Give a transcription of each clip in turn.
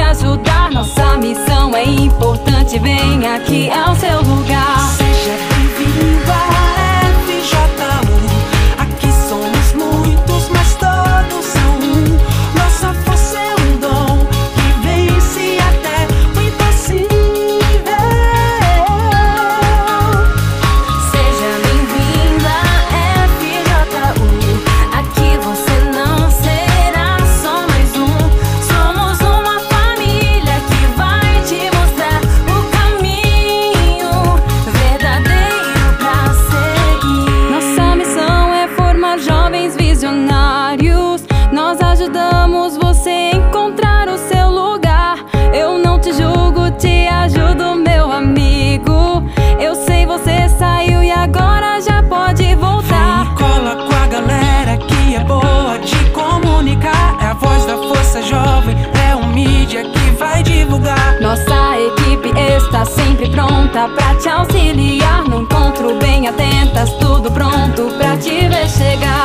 ajudar. Nossa missão é importante, vem aqui é ao seu lugar. Seja bem-vindo à FJ. I got.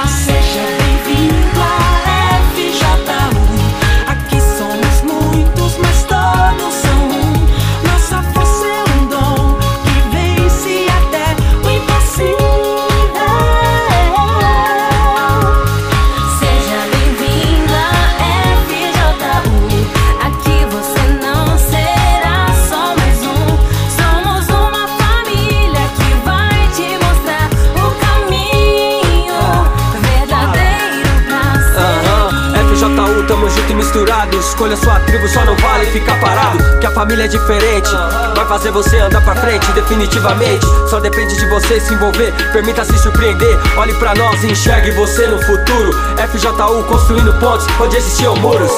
diferente. Vai fazer você andar pra frente definitivamente. Só depende de você se envolver, permita se surpreender. Olhe pra nós e enxergue você no futuro. FJU construindo pontes onde existiam muros.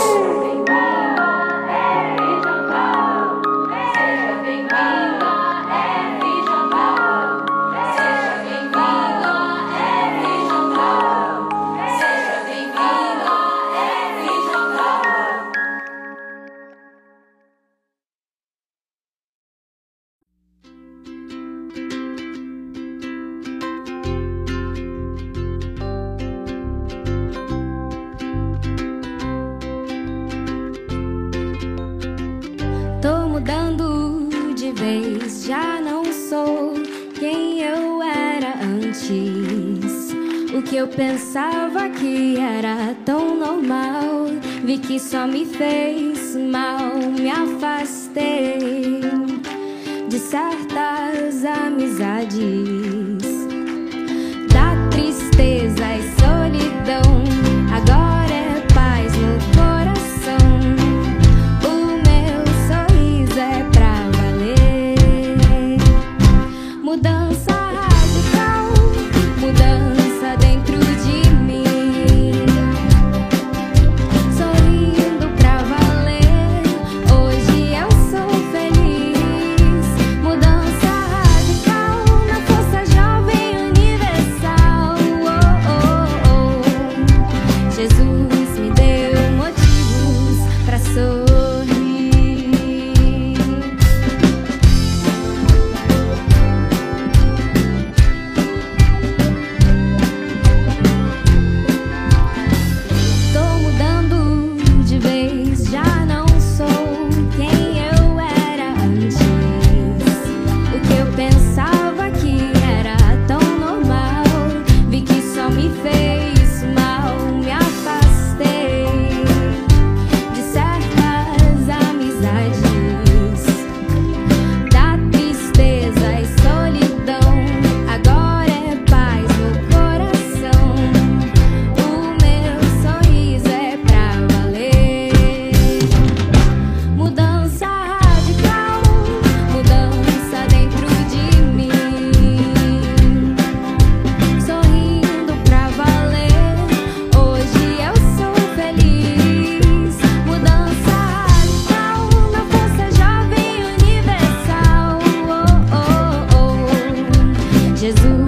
Jesus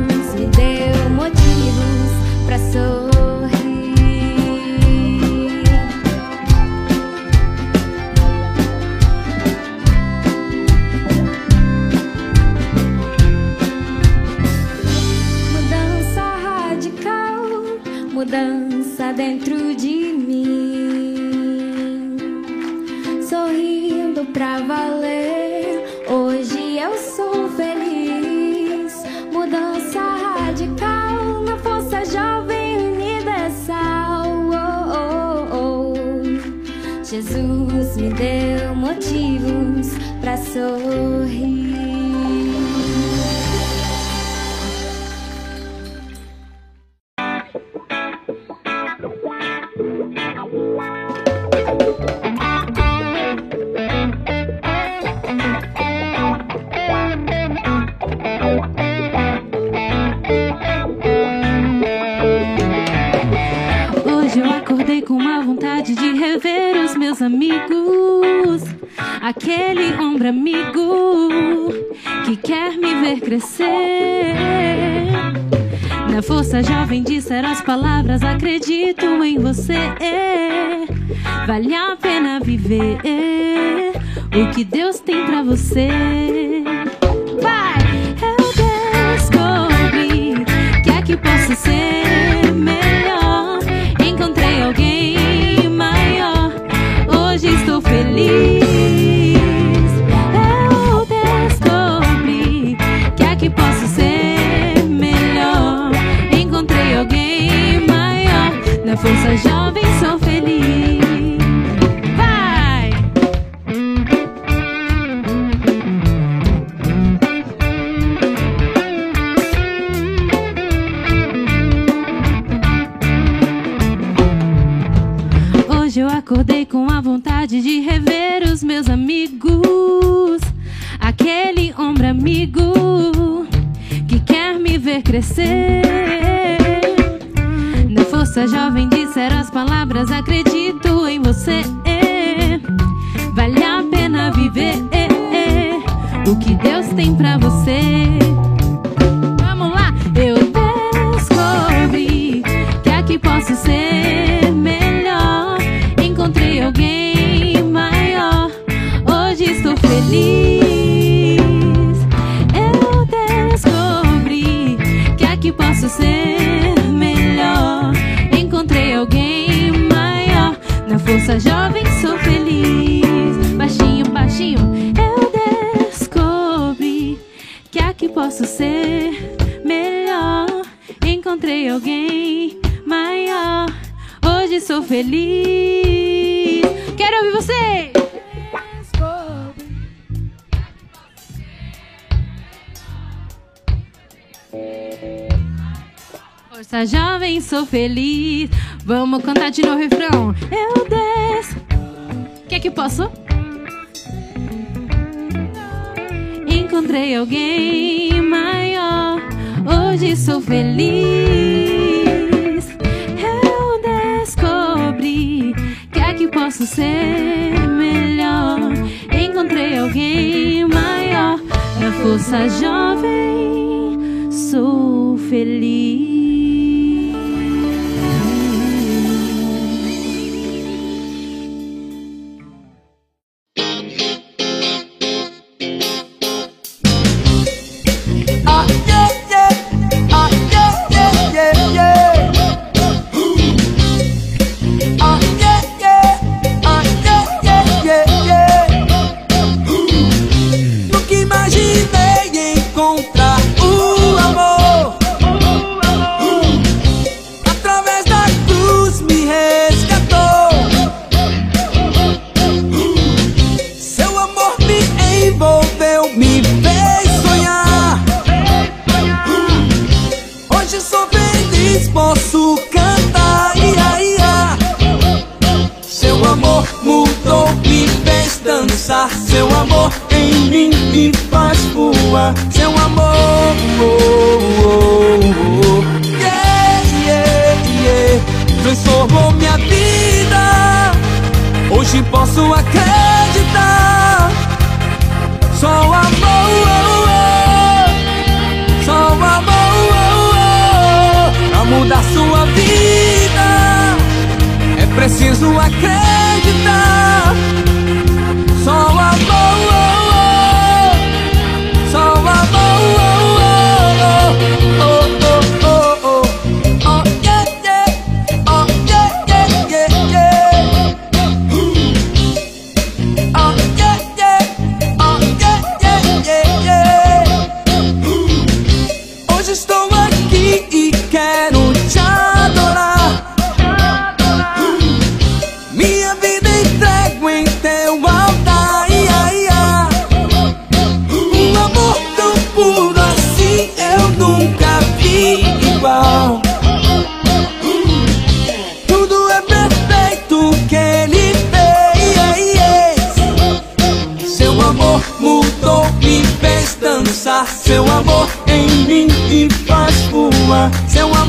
palavras, acredito em você. Vale a pena viver o que Deus tem para você. posso ser melhor. Encontrei alguém maior. Hoje sou feliz. Quero ouvir você! Força jovem, sou feliz. Vamos cantar de novo o refrão. Eu desço. Que que posso? Encontrei alguém tarde sou feliz. Eu descobri que aqui posso ser melhor. Encontrei alguém maior. A força jovem, sou feliz.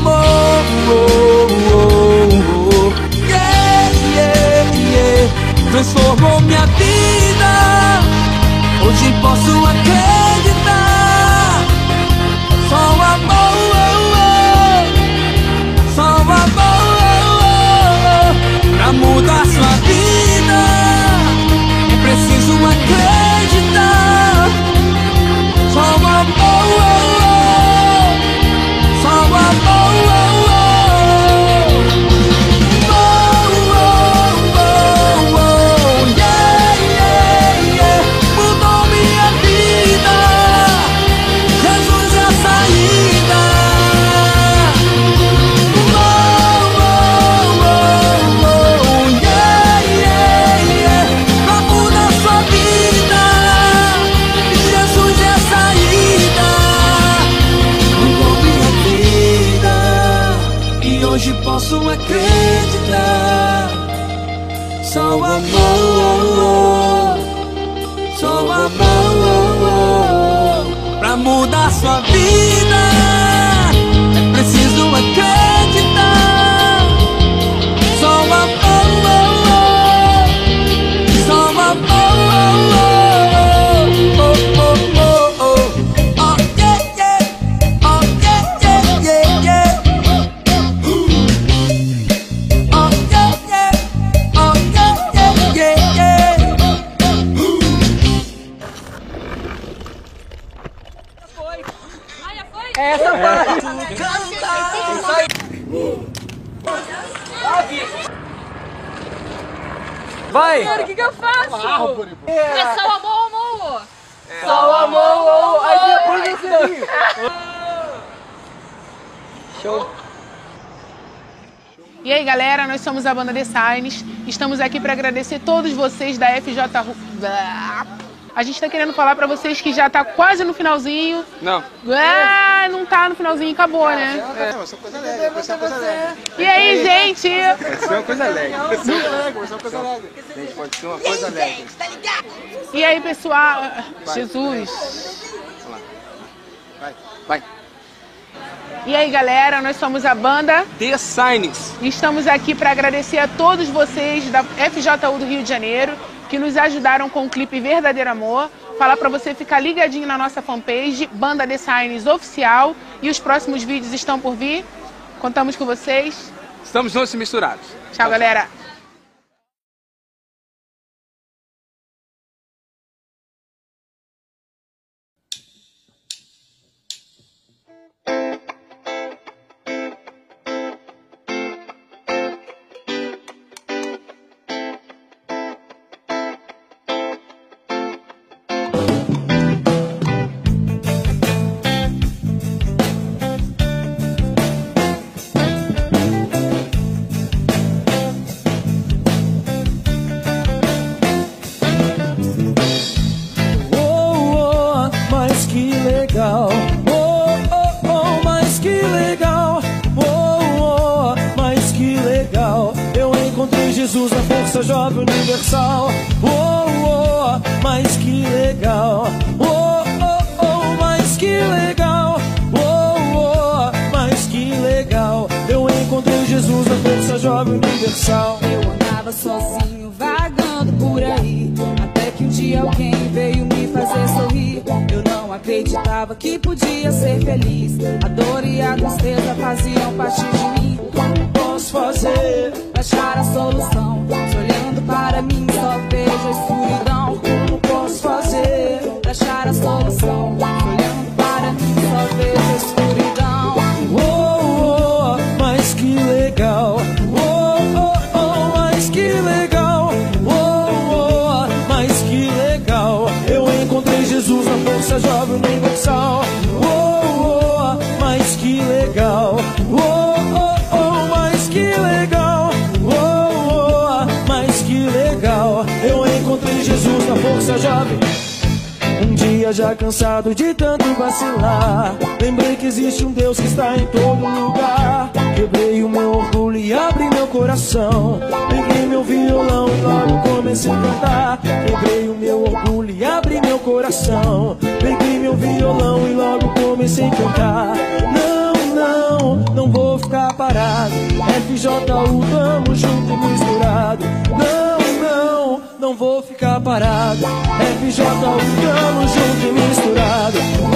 amor. Yeah, yeah, yeah. Transformou minha vida. Hoje posso acreditar. Vai! O que, que eu faço? É só o amor, amor. Só o amor, aí depois você. Show. E aí, galera, nós somos a banda The Signs. Estamos aqui para agradecer todos vocês da FJ. A gente tá querendo falar para vocês que já tá quase no finalzinho. Não. Ah, não tá no finalzinho, acabou, né? E aí, gente? Pode ser uma coisa alegre. Gente, pode ser uma coisa alegre. E aí, pessoal? Jesus. Vai. E aí, galera, nós somos a banda. The Signs. E Estamos aqui para agradecer a todos vocês da FJU do Rio de Janeiro que nos ajudaram com o clipe Verdadeiro Amor. Falar para você ficar ligadinho na nossa fanpage, Banda Designs Oficial. E os próximos vídeos estão por vir. Contamos com vocês. Estamos juntos e misturados. Tchau, galera. Na força jovem universal. Oh, oh, mas que legal. Oh, oh, oh, mas que legal. Oh, oh, mas que legal. Eu encontrei Jesus na força jovem universal. Eu andava sozinho, vagando por aí. Até que um dia alguém veio me fazer sorrir. Eu não acreditava que podia ser feliz. A dor e a tristeza faziam parte de mim. Posso fazer achar a solução? Se olhando para mim, só vejo a escuridão. Como posso fazer achar a solução? Se olhando para mim, só vejo a escuridão. Oh, oh, mas que legal. Oh, oh, oh, mas que legal. Jovem. Um dia já cansado de tanto vacilar. Lembrei que existe um Deus que está em todo lugar. Quebrei o meu orgulho e abri meu coração. Peguei meu violão e logo comecei a cantar. Quebrei o meu orgulho e abri meu coração. Peguei meu violão e logo comecei a cantar. Não, não, não vou ficar parado. FJU, tamo junto e misturado. Não, não, vou ficar parado. FJ, tamo junto e misturado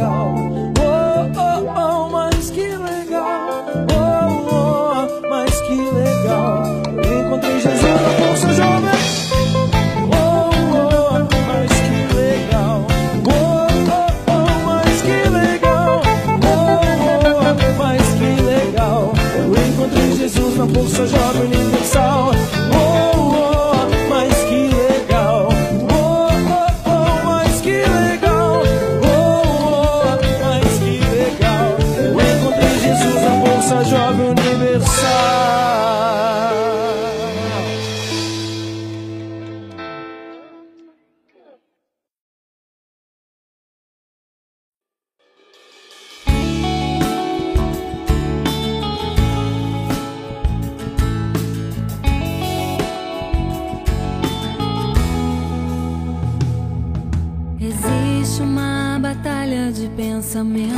legal. Oh, oh, oh, mas que legal. Oh, oh, mas que legal. Encontrei Jesus na bolsa jovem. Oh, oh, mas que pensamentos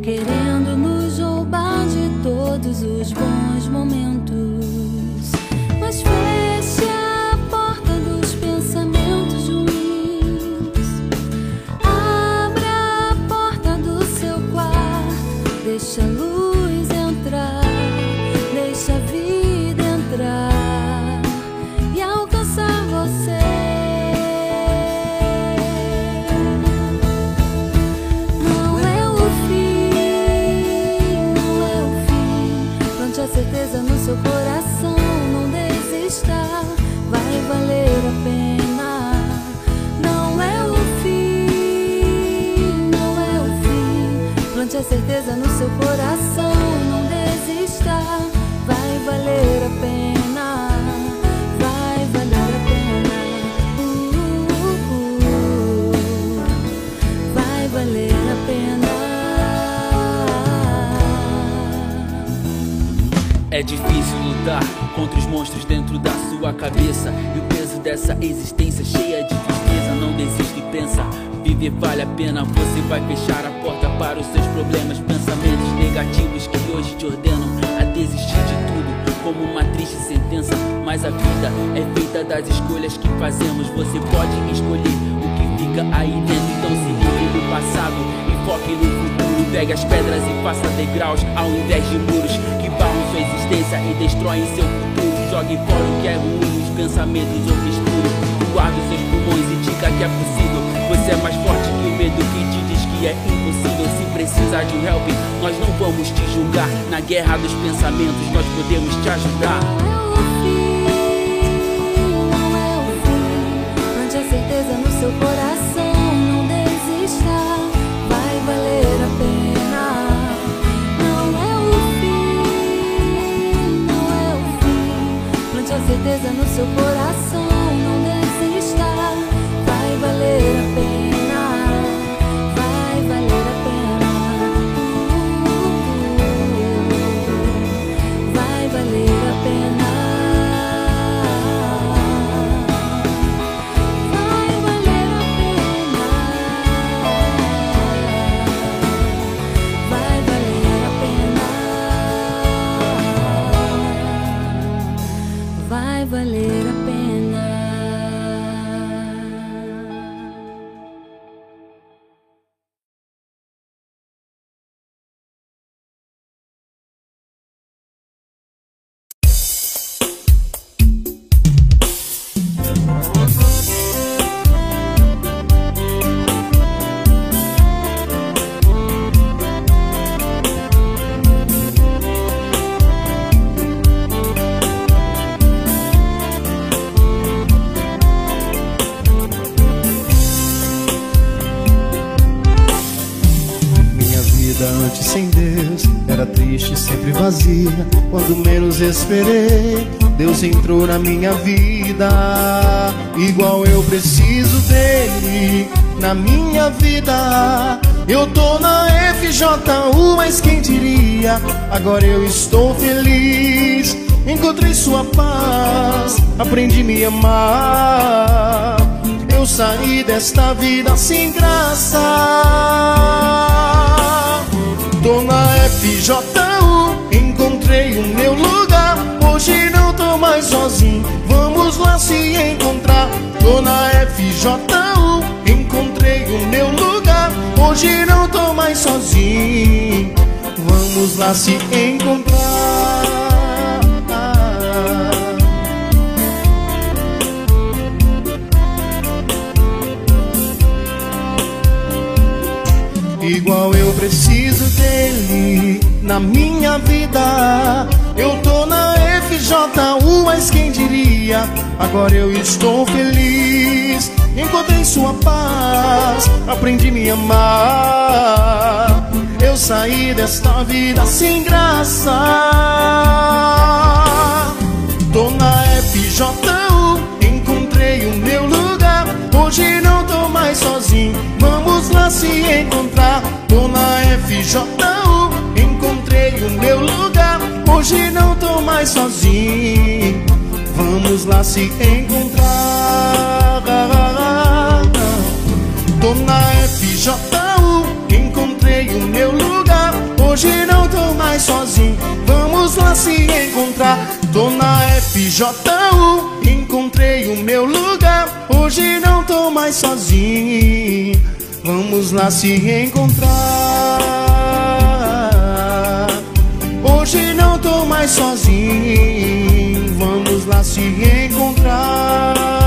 querendo nos roubar de todos os bons certeza no seu coração, não desista, vai valer a pena. Vai valer a pena. Uh, uh, uh. Vai valer a pena. É difícil lutar contra os monstros dentro da sua cabeça E o peso dessa existência cheia de tristeza Não desiste e pensa, viver vale a pena Você vai fechar a porta para os seus problemas Pensamentos negativos que hoje te ordenam a desistir de tudo Como uma triste sentença. Mas a vida é feita das escolhas que fazemos. Você pode escolher o que fica aí dentro. Então se livre do passado e foque no futuro. Pegue as pedras e faça degraus ao invés de muros que barram sua existência e destroem seu futuro. Jogue fora o que é ruim, os pensamentos obscuros. Guarde seus pulmões e diga que é possível. Você é mais forte que o medo que te diz que é impossível. Se precisar de um help, nós não vamos te julgar. Na guerra dos pensamentos, nós podemos te ajudar. Não é o fim, não é o fim. Plante a certeza no seu coração, certeza no seu coração, Antes sem Deus era triste, sempre vazia. Quando menos esperei, Deus entrou na minha vida. Igual eu preciso dele na minha vida. Eu tô na FJU, mas quem diria? Agora eu estou feliz. Encontrei sua paz, aprendi a me amar. Eu saí desta vida sem graça. Tô na FJ1, encontrei o meu lugar. Hoje não tô mais sozinho, vamos lá se encontrar. Tô na FJ1, encontrei o meu lugar. Hoje não tô mais sozinho, vamos lá se encontrar. Na minha vida. Eu tô na FJU, mas quem diria? Agora eu estou feliz. Encontrei sua paz, aprendi a me amar. Eu saí desta vida sem graça. Tô na FJU, encontrei o meu lugar. Hoje não tô mais sozinho, vamos lá se encontrar. Tô na FJU, o meu lugar. Hoje não tô mais sozinho, vamos lá se encontrar. Tô na FJU, encontrei o meu lugar. Hoje não tô mais sozinho, vamos lá se encontrar. Tô na FJU, encontrei o meu lugar. Hoje não tô mais sozinho, vamos lá se encontrar. Mais sozinho, vamos lá se encontrar.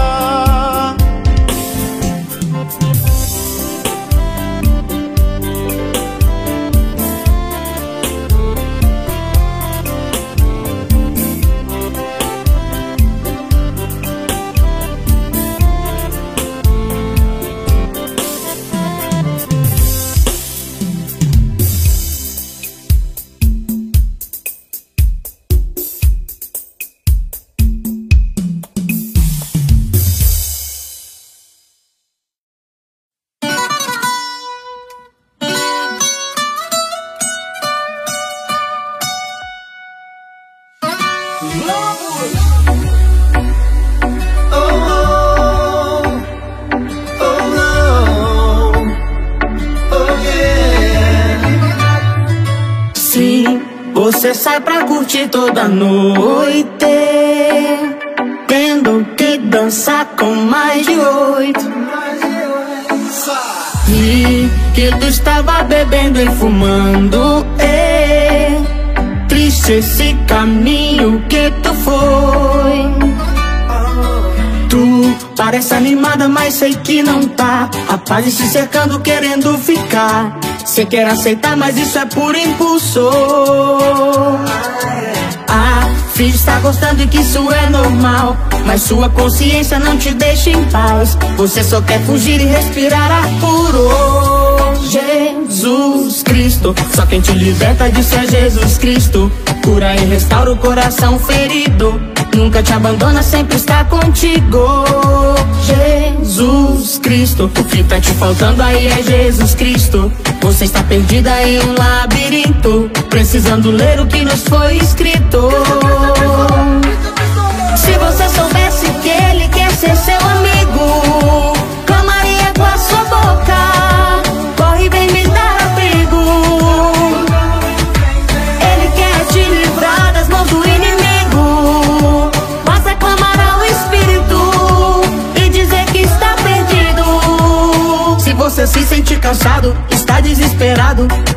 Noite Tendo que dançar com mais de oito. Vi que tu estava bebendo e fumando. É Triste esse caminho que tu foi. Tu parece animada, mas sei que não tá. Rapazes se cercando, querendo ficar. Cê quer aceitar, mas isso é por impulso Ah, finge estar gostando e que isso é normal. Mas sua consciência não te deixa em paz. Você só quer fugir e respirar ar puro Jesus Cristo. Só quem te liberta disso é Jesus Cristo. Cura e restaura o coração ferido. Nunca te abandona, sempre está contigo. Jesus Cristo. O que tá te faltando aí é Jesus Cristo. Você está perdida em um labirinto Precisando ler o que nos foi escrito. Se você soubesse que Ele quer ser seu amigo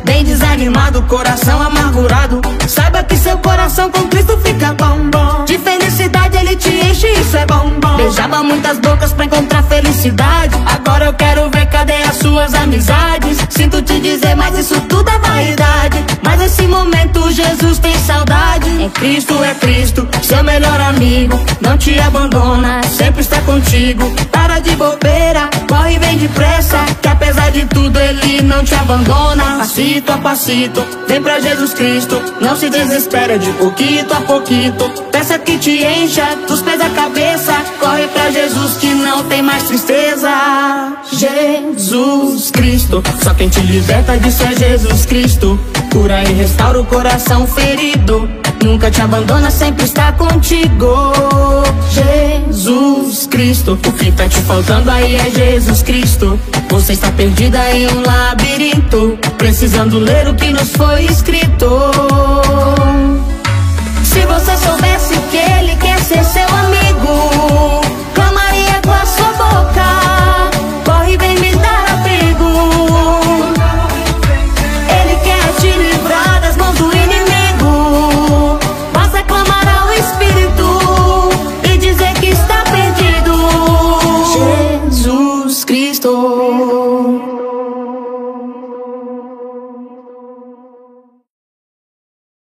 Bem desanimado, coração amargurado. Saiba que seu coração com Cristo fica bom, bom. De felicidade ele te enche, isso é bom, bom. Beijava muitas bocas pra encontrar felicidade. Agora eu quero ver cadê as suas amizades? Sinto te dizer, mas isso tudo é vaidade. Mas nesse momento Jesus tem saudade. É Cristo, é Cristo, seu melhor amigo. Não te abandona, sempre está contigo. Para de bobeira, corre vem depressa Que apesar de tudo ele não te abandona. Passito a passito, vem pra Jesus Cristo. Não se desespera de pouquito a pouquito. Peça que te encha dos pés à cabeça. Corre pra Jesus que não tem mais tristeza Cristo. Só quem te liberta disso é Jesus Cristo. Cura e restaura o coração ferido. Nunca te abandona, sempre está contigo. Jesus Cristo. O que tá te faltando aí é Jesus Cristo. Você está perdida em um labirinto Precisando ler o que nos foi escrito. Se você souber